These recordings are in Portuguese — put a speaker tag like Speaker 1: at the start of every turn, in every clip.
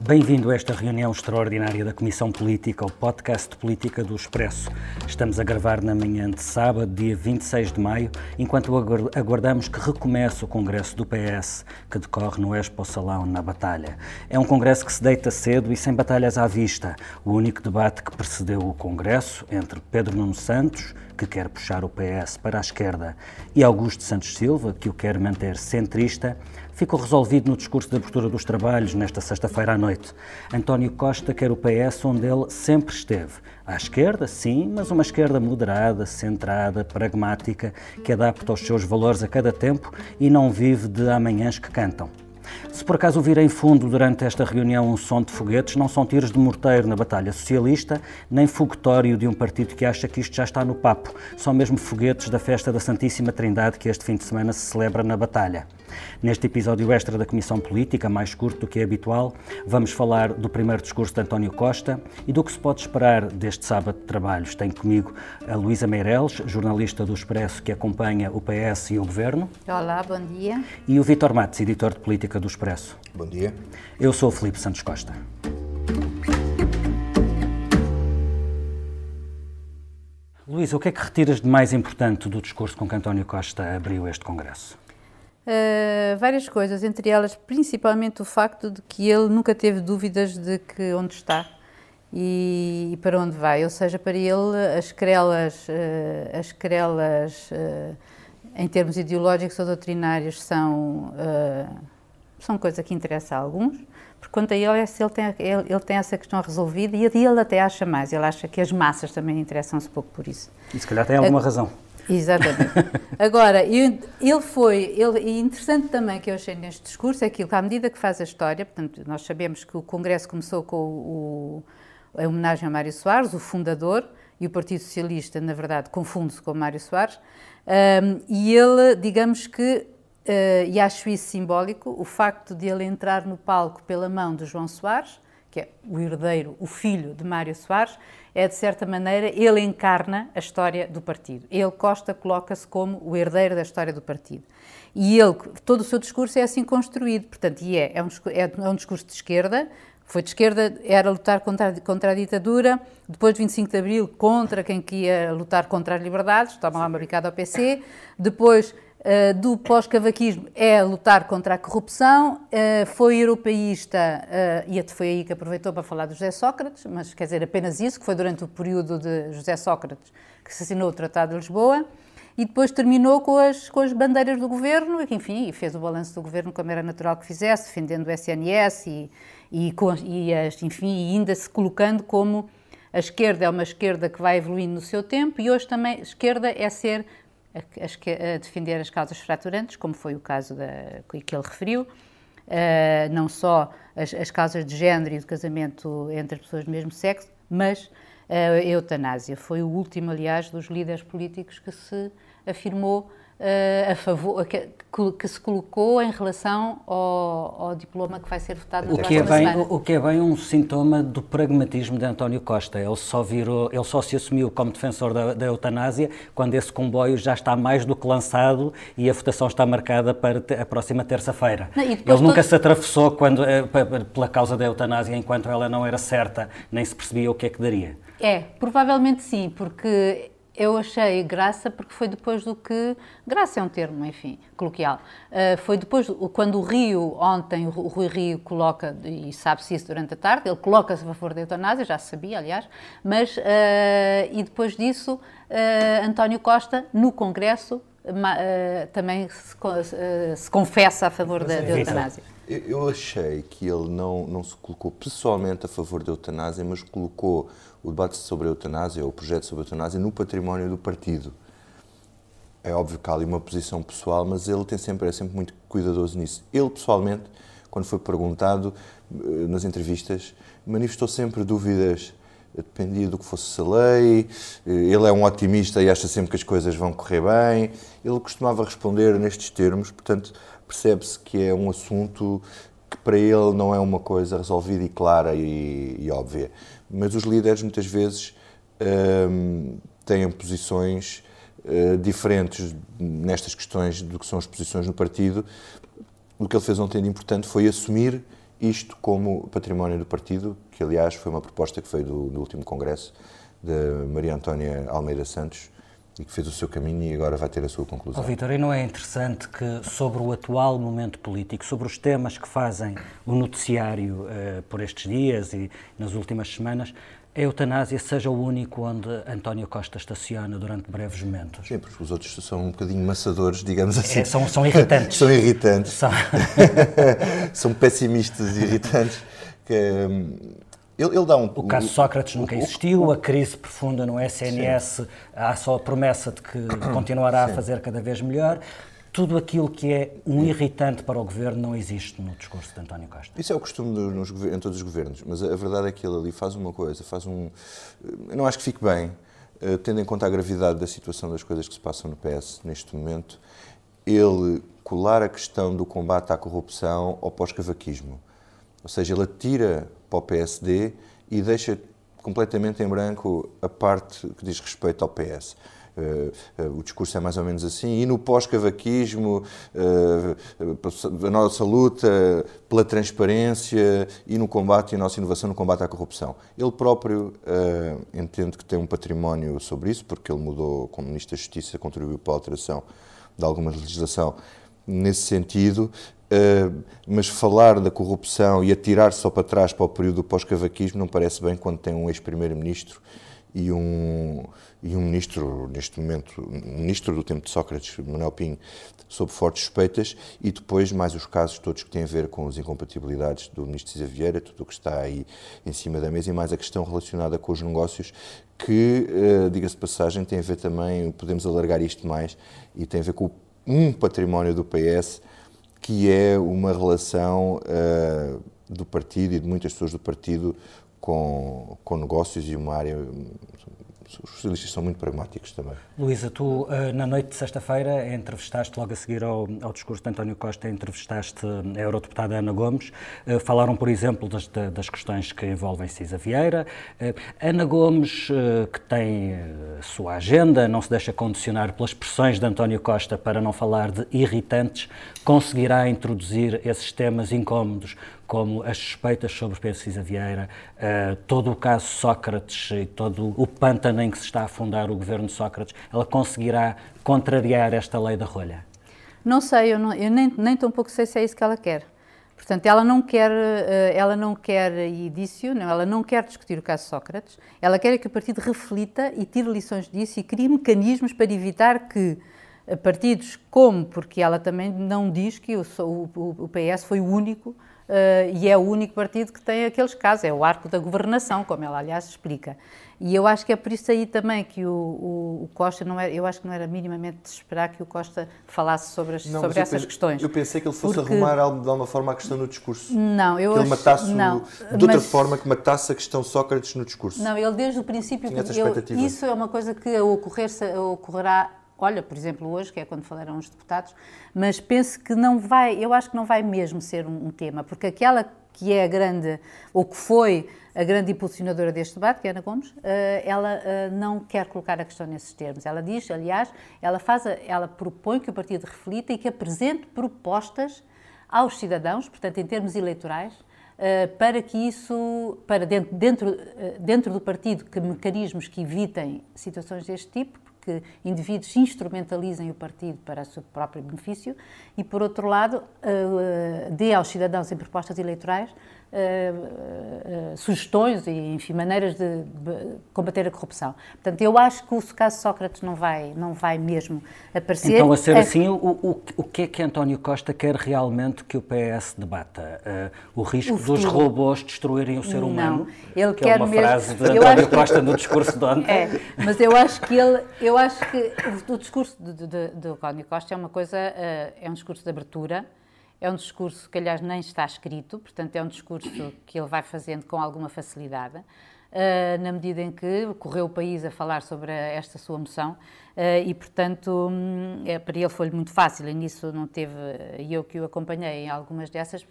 Speaker 1: Bem-vindo a esta reunião extraordinária da Comissão Política, o podcast de política do Expresso. Estamos a gravar na manhã de sábado, dia 26 de maio, enquanto aguardamos que recomece o Congresso do PS, que decorre no Expo Salão, na Batalha. É um Congresso que se deita cedo e sem batalhas à vista. O único debate que precedeu o Congresso, entre Pedro Nuno Santos, que quer puxar o PS para a esquerda, e Augusto Santos Silva, que o quer manter centrista, ficou resolvido no discurso de abertura dos trabalhos nesta sexta-feira à noite. António Costa quer o PS onde ele sempre esteve. À esquerda, sim, mas uma esquerda moderada, centrada, pragmática, que adapta os seus valores a cada tempo e não vive de amanhãs que cantam. Se por acaso ouvirem fundo durante esta reunião um som de foguetes, não são tiros de morteiro na batalha socialista, nem fogotório de um partido que acha que isto já está no papo. São mesmo foguetes da festa da Santíssima Trindade que este fim de semana se celebra na batalha. Neste episódio extra da Comissão Política, mais curto do que é habitual, vamos falar do primeiro discurso de António Costa e do que se pode esperar deste sábado de trabalhos. Tenho comigo a Luísa Meireles, jornalista do Expresso que acompanha o PS e o Governo.
Speaker 2: Olá, bom dia.
Speaker 1: E o Vitor Matos, editor de Política do Expresso.
Speaker 3: Bom dia.
Speaker 1: Eu sou o Felipe Santos Costa. Luísa, o que é que retiras de mais importante do discurso com que António Costa abriu este Congresso?
Speaker 2: Uh, várias coisas, entre elas principalmente o facto de que ele nunca teve dúvidas de que onde está e, e para onde vai. Ou seja, para ele as querelas, uh, as querelas uh, em termos ideológicos ou doutrinários são, são coisa que interessa a alguns, porque quanto a ele, ele tem, ele, ele tem essa questão resolvida e ele até acha mais, ele acha que as massas também interessam-se pouco por isso.
Speaker 1: E se calhar tem alguma razão.
Speaker 2: Exatamente. Agora, ele foi, ele, e interessante também que eu achei neste discurso é que, à medida que faz a história, portanto, nós sabemos que o Congresso começou com o, a homenagem a Mário Soares, o fundador, e o Partido Socialista, na verdade, confunde-se com Mário Soares, um, e ele, digamos que, uh, e acho isso simbólico, o facto de ele entrar no palco pela mão de João Soares, que é o herdeiro, o filho de Mário Soares, é de certa maneira, ele encarna a história do partido. Ele, Costa, coloca-se como o herdeiro da história do partido. E ele, todo o seu discurso é assim construído, portanto, e é, é um, é um discurso de esquerda, foi de esquerda, era lutar contra, contra a ditadura, depois de 25 de Abril, contra quem queria lutar contra as liberdades, toma lá uma brincada ao PC, depois uh, do pós-cavaquismo é lutar contra a corrupção, uh, foi europeísta, uh, e foi aí que aproveitou para falar de José Sócrates, mas quer dizer, apenas isso, que foi durante o período de José Sócrates que se assinou o Tratado de Lisboa, e depois terminou com as, com as bandeiras do governo, e, enfim, fez o balanço do governo como era natural que fizesse, defendendo o SNS e, e, e as, enfim, ainda se colocando como a esquerda é uma esquerda que vai evoluindo no seu tempo e hoje também a esquerda é ser a, a, defender as causas fraturantes, como foi o caso da, que ele referiu, uh, não só as, as, causas de género e do casamento entre as pessoas do mesmo sexo, mas a eutanásia. Foi o último, aliás, dos líderes políticos que se afirmou uh, a favor, que, que, se colocou em relação ao, ao, diploma que vai ser votado
Speaker 1: o que é bem, semana. O que é bem um sintoma do pragmatismo de António Costa. Ele só, virou, ele só se assumiu como defensor da, da eutanásia quando esse comboio já está mais do que lançado e a votação está marcada para a próxima terça-feira. Ele nunca se atravessou quando, eh, pela causa da eutanásia enquanto ela não era certa, nem se percebia o que é que daria.
Speaker 2: É, provavelmente sim, porque eu achei graça porque foi depois do que. Graça é um termo, enfim, coloquial. Uh, foi depois, quando o Rio, ontem, o Rui Rio coloca, e sabe-se isso durante a tarde, ele coloca-se a favor da eutanásia, já se sabia, aliás, mas. Uh, e depois disso, uh, António Costa, no Congresso, também se, se, confessa a favor da, da eutanásia.
Speaker 3: Eu achei que ele não, não se colocou pessoalmente a favor da eutanásia, mas colocou o debate sobre a eutanásia, o projeto sobre a eutanásia, no património do partido. É óbvio que há ali uma posição pessoal, mas ele tem sempre, é sempre muito cuidadoso nisso. Ele, pessoalmente, quando foi perguntado eh, nas entrevistas, manifestou sempre dúvidas dependia do que fosse a lei, eh, ele é um otimista e acha sempre que as coisas vão correr bem. Ele costumava responder nestes termos, portanto, percebe-se que é um assunto que para ele não é uma coisa resolvida e clara e, e óbvia. Mas os líderes muitas vezes hum, têm posições uh, diferentes nestas questões do que são as posições no partido. O que ele fez ontem de importante foi assumir isto como património do partido, que aliás foi uma proposta que veio do, do último congresso da Maria Antónia Almeida Santos, e que fez o seu caminho e agora vai ter a sua conclusão.
Speaker 1: Oh, Vitor, e não é interessante que sobre o atual momento político, sobre os temas que fazem o noticiário uh, por estes dias e nas últimas semanas, a eutanásia seja o único onde António Costa estaciona durante breves momentos.
Speaker 3: Sim, porque os outros são um bocadinho maçadores, digamos é, assim. É,
Speaker 1: são, são irritantes.
Speaker 3: são irritantes. São, são pessimistas e irritantes. Que, hum, ele, ele, dá um,
Speaker 1: o caso Sócrates nunca existiu, a crise profunda no SNS, sim. há só a promessa de que continuará sim. a fazer cada vez melhor. Tudo aquilo que é um irritante para o governo não existe no discurso de António Costa.
Speaker 3: Isso é o costume nos, em todos os governos, mas a verdade é que ele ali faz uma coisa, faz um. Eu não acho que fique bem, eh, tendo em conta a gravidade da situação das coisas que se passam no PS neste momento, ele colar a questão do combate à corrupção ao pós-cavaquismo. Ou seja, ele atira para o PSD e deixa completamente em branco a parte que diz respeito ao PS. Uh, eh, uh, eh, o discurso é mais ou menos assim. E no pós-cavaquismo, uh, a nossa luta pela transparência e no combate, e a nossa inovação no combate à corrupção. Ele próprio entende que tem um património sobre isso, porque ele mudou, como Ministro da Justiça, contribuiu para a alteração de alguma legislação nesse sentido. Uh, mas falar da corrupção e atirar só para trás para o período do pós-cavaquismo não parece bem quando tem um ex-primeiro-ministro e um, e um ministro, neste momento, ministro do tempo de Sócrates, Manuel Pinho, sob fortes suspeitas, e depois mais os casos todos que têm a ver com as incompatibilidades do ministro Cisa Vieira, tudo o que está aí em cima da mesa, e mais a questão relacionada com os negócios, que, uh, diga-se de passagem, tem a ver também, podemos alargar isto mais, e tem a ver com um património do PS que é uma relação uh, do partido e de muitas pessoas do partido com, com negócios e uma área os socialistas são muito pragmáticos também.
Speaker 1: Luísa, tu eh, na noite de sexta-feira entrevistaste, logo a seguir ao, ao, discurso de António Costa, entrevistaste a eurodeputada Ana Gomes. Eh, falaram, por exemplo, das, das questões que envolvem Cisa Vieira. Eh, Ana Gomes, que tem sua agenda, não se deixa condicionar pelas pressões de António Costa para não falar de irritantes, conseguirá introduzir esses temas incómodos como as suspeitas sobre Pedro Cisa Vieira, uh, todo o caso Sócrates e todo o pântano em que se está a afundar o governo de Sócrates, ela conseguirá contrariar esta lei da rolha?
Speaker 2: Não sei, eu, não, eu nem, nem tão pouco sei se é isso que ela quer. Portanto, ela não quer, eh, ela não quer indício, não, ela não quer discutir o caso Sócrates, ela quer que o partido reflita e tire lições disso e crie mecanismos para evitar que eh, partidos como, porque ela também não diz que o, o, o PS foi o único Uh, e é o único partido que tem aqueles casos, é o arco da governação, como ela, aliás, explica. E eu acho que é por isso aí também que o, o, o Costa não era, eu acho que não era minimamente de esperar que o Costa falasse sobre, as, não, sobre essas questões.
Speaker 3: Eu pensei que ele fosse porque... arrumar de alguma forma a questão no discurso.
Speaker 2: Não, eu
Speaker 3: que
Speaker 2: acho,
Speaker 3: ele matasse
Speaker 2: não,
Speaker 3: o, de outra forma que matasse a questão Sócrates no discurso.
Speaker 2: Não, ele desde o princípio Tinha eu, isso é uma coisa que ocorrer, ocorrerá olha, por exemplo, hoje, que é quando falaram os deputados, mas penso que não vai, eu acho que não vai mesmo ser um, um tema, porque aquela que é a grande, ou que foi a grande impulsionadora deste debate, que é Ana Gomes, eh, ela eh, não quer colocar a questão nesses termos. Ela diz, aliás, ela, faz, ela propõe que o partido reflita e que apresente propostas aos cidadãos, portanto, em termos eleitorais, eh, para que isso, para dentro, dentro, dentro do partido, que mecanismos que evitem situações deste tipo, que indivíduos instrumentalizem o partido para o seu próprio benefício e, por outro lado, uh, dê aos cidadãos em propostas eleitorais uh, uh, sugestões e, enfim, maneiras de, combater a corrupção. Portanto, eu acho que o caso Sócrates não vai, não vai mesmo aparecer.
Speaker 1: Então, a ser é... assim, o, o, o que é que António Costa quer realmente que o PS debata? Uh, o risco o dos robôs destruírem o ser humano?
Speaker 2: Não, ele
Speaker 1: que
Speaker 2: quer
Speaker 1: é uma
Speaker 2: mesmo...
Speaker 1: frase de António Costa no discurso de ontem.
Speaker 2: É, mas eu acho que ele, eu acho que o, discurso de, de, de, de António Costa é uma coisa, é um discurso de abertura, é um discurso que, aliás, nem está escrito, portanto, é um discurso que ele vai fazendo com alguma facilidade, uh, na medida em que correu o país a falar sobre esta sua moção uh, e, portanto, um, é, para ele foi-lhe muito fácil. E nisso não teve. E eu que o acompanhei em algumas dessas, uh,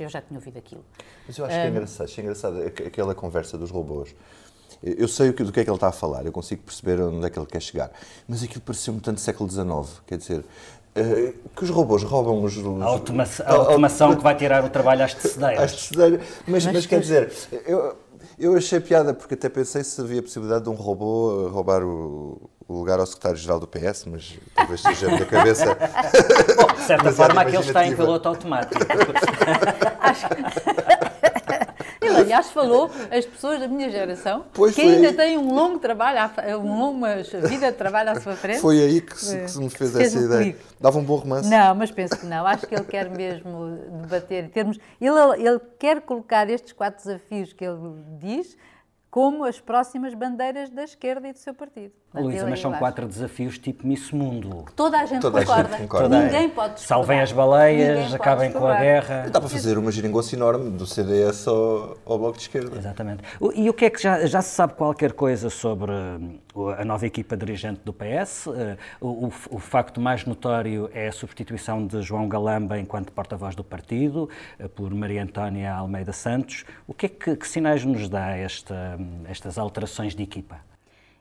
Speaker 2: eu já tinha ouvido aquilo.
Speaker 3: Mas eu acho que é engraçado, é engraçado aquela conversa dos robôs. Eu sei do que é que ele está a falar, eu consigo perceber onde é que ele quer chegar, mas aquilo pareceu-me tanto século XIX, quer dizer, que os robôs roubam os.
Speaker 1: os a, automação, a automação que vai tirar o trabalho às tecedeiras.
Speaker 3: Às tecedeiras. Mas, mas, mas quer dizer, eu, eu achei piada porque até pensei se havia possibilidade de um robô roubar o, o lugar ao secretário-geral do PS, mas talvez seja da cabeça.
Speaker 1: Bom, de certa forma, aquele está em piloto automático.
Speaker 2: Acho ele, aliás, falou as pessoas da minha geração pois que ainda têm um longo trabalho, um longa vida de trabalho à sua frente.
Speaker 3: Foi aí que se, que se me fez, fez essa ideia. Dava um bom romance.
Speaker 2: Não, mas penso que não. Acho que ele quer mesmo debater termos. Ele, ele quer colocar estes quatro desafios que ele diz como as próximas bandeiras da esquerda e do seu partido.
Speaker 1: Luísa, mas são quatro desafios tipo Miss Mundo.
Speaker 2: Toda a gente Toda concorda. A gente concorda. Ninguém pode discordar.
Speaker 1: Salvem as baleias, acabem com a guerra.
Speaker 3: Dá para fazer uma geringonça enorme do CDS ao, ao, Bloco de Esquerda.
Speaker 1: Exatamente. E o que é que já, já se sabe qualquer coisa sobre uh, a nova equipa dirigente do PS? Uh, o, o, facto mais notório é a substituição de João Galamba enquanto porta-voz do partido uh, por Maria Antónia Almeida Santos. O que é que, que sinais nos dá esta, estas alterações de equipa?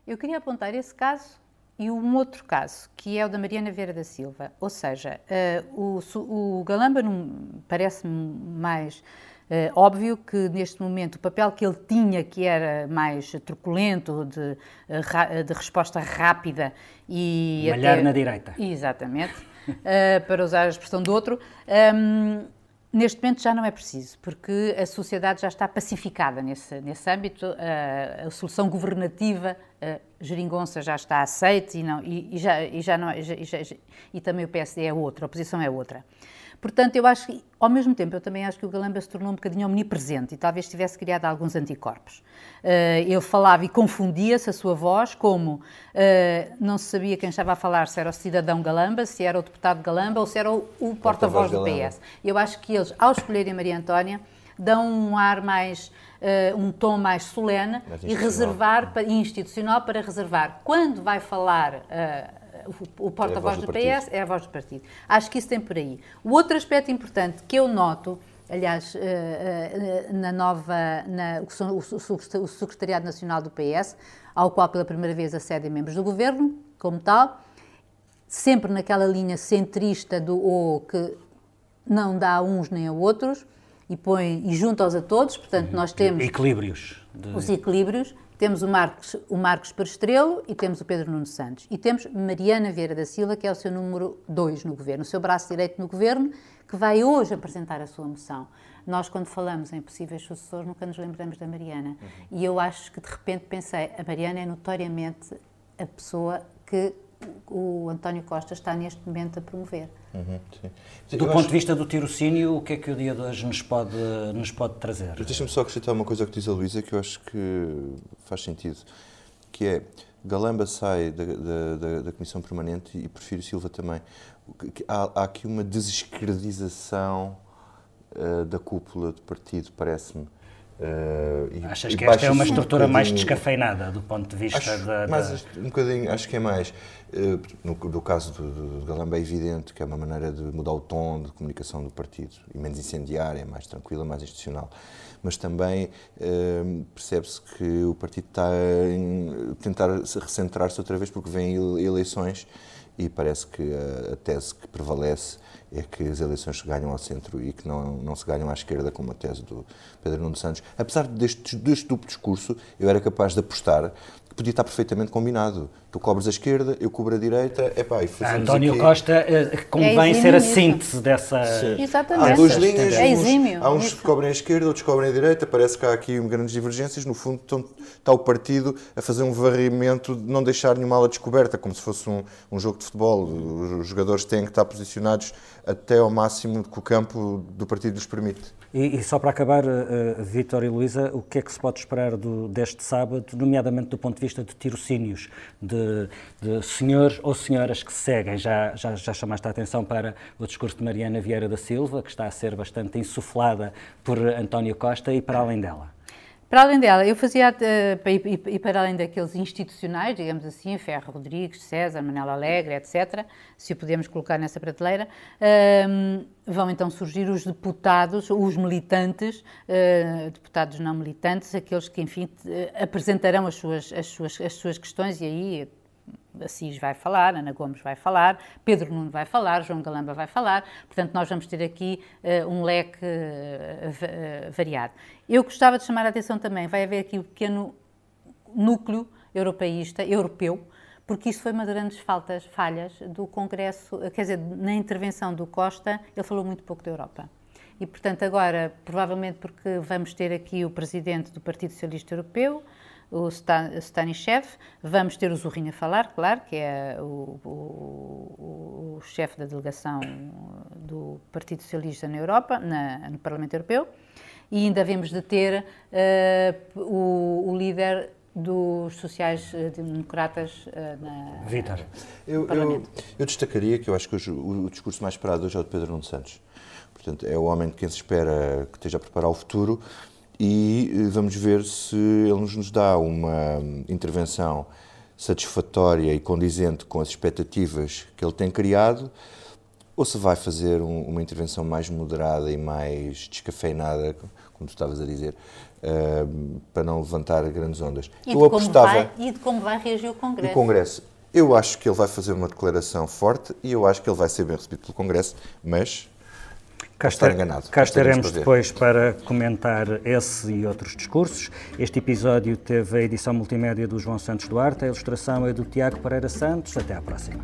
Speaker 2: Eu queria apontar esse caso e um outro caso, que é o da Mariana Vieira da Silva. Ou seja, uh, o, o, Galamba parece-me mais uh, óbvio que neste momento o papel que ele tinha, que era mais truculento, de, uh, de resposta rápida
Speaker 1: e. Malhar até, na direita.
Speaker 2: Exatamente, para usar a expressão do outro. Um, Neste momento já não é preciso, porque a sociedade já está pacificada nesse, nesse âmbito, a, a solução governativa, a geringonça já está aceita e, não, e, e já, e, já não, é, e, já, e também o PSD é outra, a oposição é outra. Portanto, eu acho que, ao mesmo tempo, eu também acho que o Galamba se tornou um bocadinho omnipresente e talvez tivesse criado alguns anticorpos. Uh, ele falava e confundia-se a sua voz, como uh, não se sabia quem estava a falar, se era o cidadão Galamba, se era o deputado Galamba ou se era o, o porta-voz do PS. Eu acho que eles, ao escolherem Maria Antónia, dão um ar mais, uh, um tom mais solene mais e reservar, para, institucional para reservar. Quando vai falar o, porta-voz é do, do PS é a voz do partido. Acho que isso tem por aí. O outro aspecto importante que eu noto, aliás, eh, eh, na nova, na, o Secretariado Nacional do PS, ao qual pela primeira vez acedem membros do governo, como tal, sempre naquela linha centrista do ou que não dá a uns nem a outros e põe e junta-os a todos, portanto nós temos
Speaker 1: equilíbrios
Speaker 2: de... os equilíbrios temos o Marcos, o Marcos Perestrelo e temos o Pedro Nuno Santos. E temos Mariana Vieira da Silva, que é o seu número 2 no governo, o seu braço direito no governo, que vai hoje apresentar a sua moção. Nós, quando falamos em possíveis sucessores, nunca nos lembramos da Mariana. Uhum. E eu acho que, de repente, pensei, a Mariana é notoriamente a pessoa que o António Costa está neste momento a promover.
Speaker 1: Uhum, do ponto acho... de vista do tirocínio, o que é que o dia de hoje nos pode, nos pode trazer?
Speaker 3: Deixa-me só acrescentar uma coisa que diz a Luísa que eu acho que faz sentido, que é Galamba sai da, da, da Comissão Permanente e prefiro Silva também. Há, há aqui uma desesquerdização uh, da cúpula do partido, parece-me.
Speaker 1: Uh, Achas que esta é uma estrutura um mais descafeinada do ponto de vista
Speaker 3: acho,
Speaker 1: da,
Speaker 3: mais, Um bocadinho, acho que é mais. Uh, no, do caso do, do Galamba é evidente que é uma maneira de mudar o tom de comunicação do partido e menos incendiária, mais tranquila, mais institucional. Mas também uh, percebe-se que o partido está a tentar recentrar-se outra vez porque vêm eleições e parece que a, tese que prevalece é que as eleições se ganham ao centro e que não, não se ganham à esquerda, como a tese do Pedro Nuno Santos. Apesar deste, deste duplo discurso, eu era capaz de apostar podia estar perfeitamente combinado. Tu cobres a esquerda, eu cobro a direita, epá, e
Speaker 1: fazemos António aqui... Costa eh, convém é ser a síntese dessa...
Speaker 2: Sim. Exatamente.
Speaker 3: Há duas linhas, é exímio. há uns que cobrem a esquerda, outros que cobrem a direita, parece que há aqui grandes divergências, no fundo estão, está o partido a fazer um varrimento de não deixar nenhuma ala descoberta, como se fosse um, um jogo de futebol. Os jogadores têm que estar posicionados até ao máximo que o campo do partido lhes permite.
Speaker 1: E, e só para acabar, uh, Vítor e Luísa, o que é que se pode esperar do, deste sábado, nomeadamente do ponto de vista de tirocínios, de, de senhores ou senhoras que seguem? Já, já, já chamaste a atenção para o discurso de Mariana Vieira da Silva, que está a ser bastante insuflada por António Costa, e para além dela?
Speaker 2: Para além dela, eu fazia, uh, e, para além daqueles institucionais, digamos assim, Ferro Rodrigues, César, Manela Alegre, etc., se o podemos colocar nessa prateleira, uh, vão então surgir os deputados, os militantes, uh, deputados não militantes, aqueles que, enfim, apresentarão as suas, as, suas, as suas questões e aí Assis vai falar, Ana Gomes vai falar, Pedro Nuno vai falar, João Galamba vai falar, portanto, nós vamos ter aqui uh, um leque uh, variado. Eu gostava de chamar a atenção também, vai haver aqui um pequeno núcleo europeísta, europeu, porque isso foi uma das grandes faltas, falhas do Congresso, quer dizer, na intervenção do Costa, ele falou muito pouco da Europa. E, portanto, agora, provavelmente porque vamos ter aqui o presidente do Partido Socialista Europeu, o Stanishev, vamos ter o Zorrinho a falar, claro, que é o, o, o chefe da delegação do Partido Socialista na Europa, na, no Parlamento Europeu, e ainda havemos de ter uh, o, o líder dos sociais-democratas eh, na
Speaker 1: Vitor.
Speaker 3: Eu, eu, eu, destacaria que eu acho que hoje, o, o, discurso mais esperado hoje é o de Pedro Nuno Santos. Portanto, é o homem de quem se espera que esteja a preparar o futuro e eh, vamos ver se ele nos dá uma intervenção satisfatória e condizente com as expectativas que ele tem criado ou se vai fazer um, uma intervenção mais moderada e mais descafeinada, como tu estavas a dizer, uh, para não levantar grandes ondas.
Speaker 2: E de, apostava, vai, e de como vai reagir o Congresso.
Speaker 3: O Congresso. Eu acho que ele vai fazer uma declaração forte e eu acho que ele vai ser bem recebido pelo Congresso, mas Cá, estar
Speaker 1: estaremos depois para comentar esse e outros discursos. Este episódio teve a edição multimédia do João Santos Duarte, a ilustração é do Tiago Pereira Santos. Até à próxima.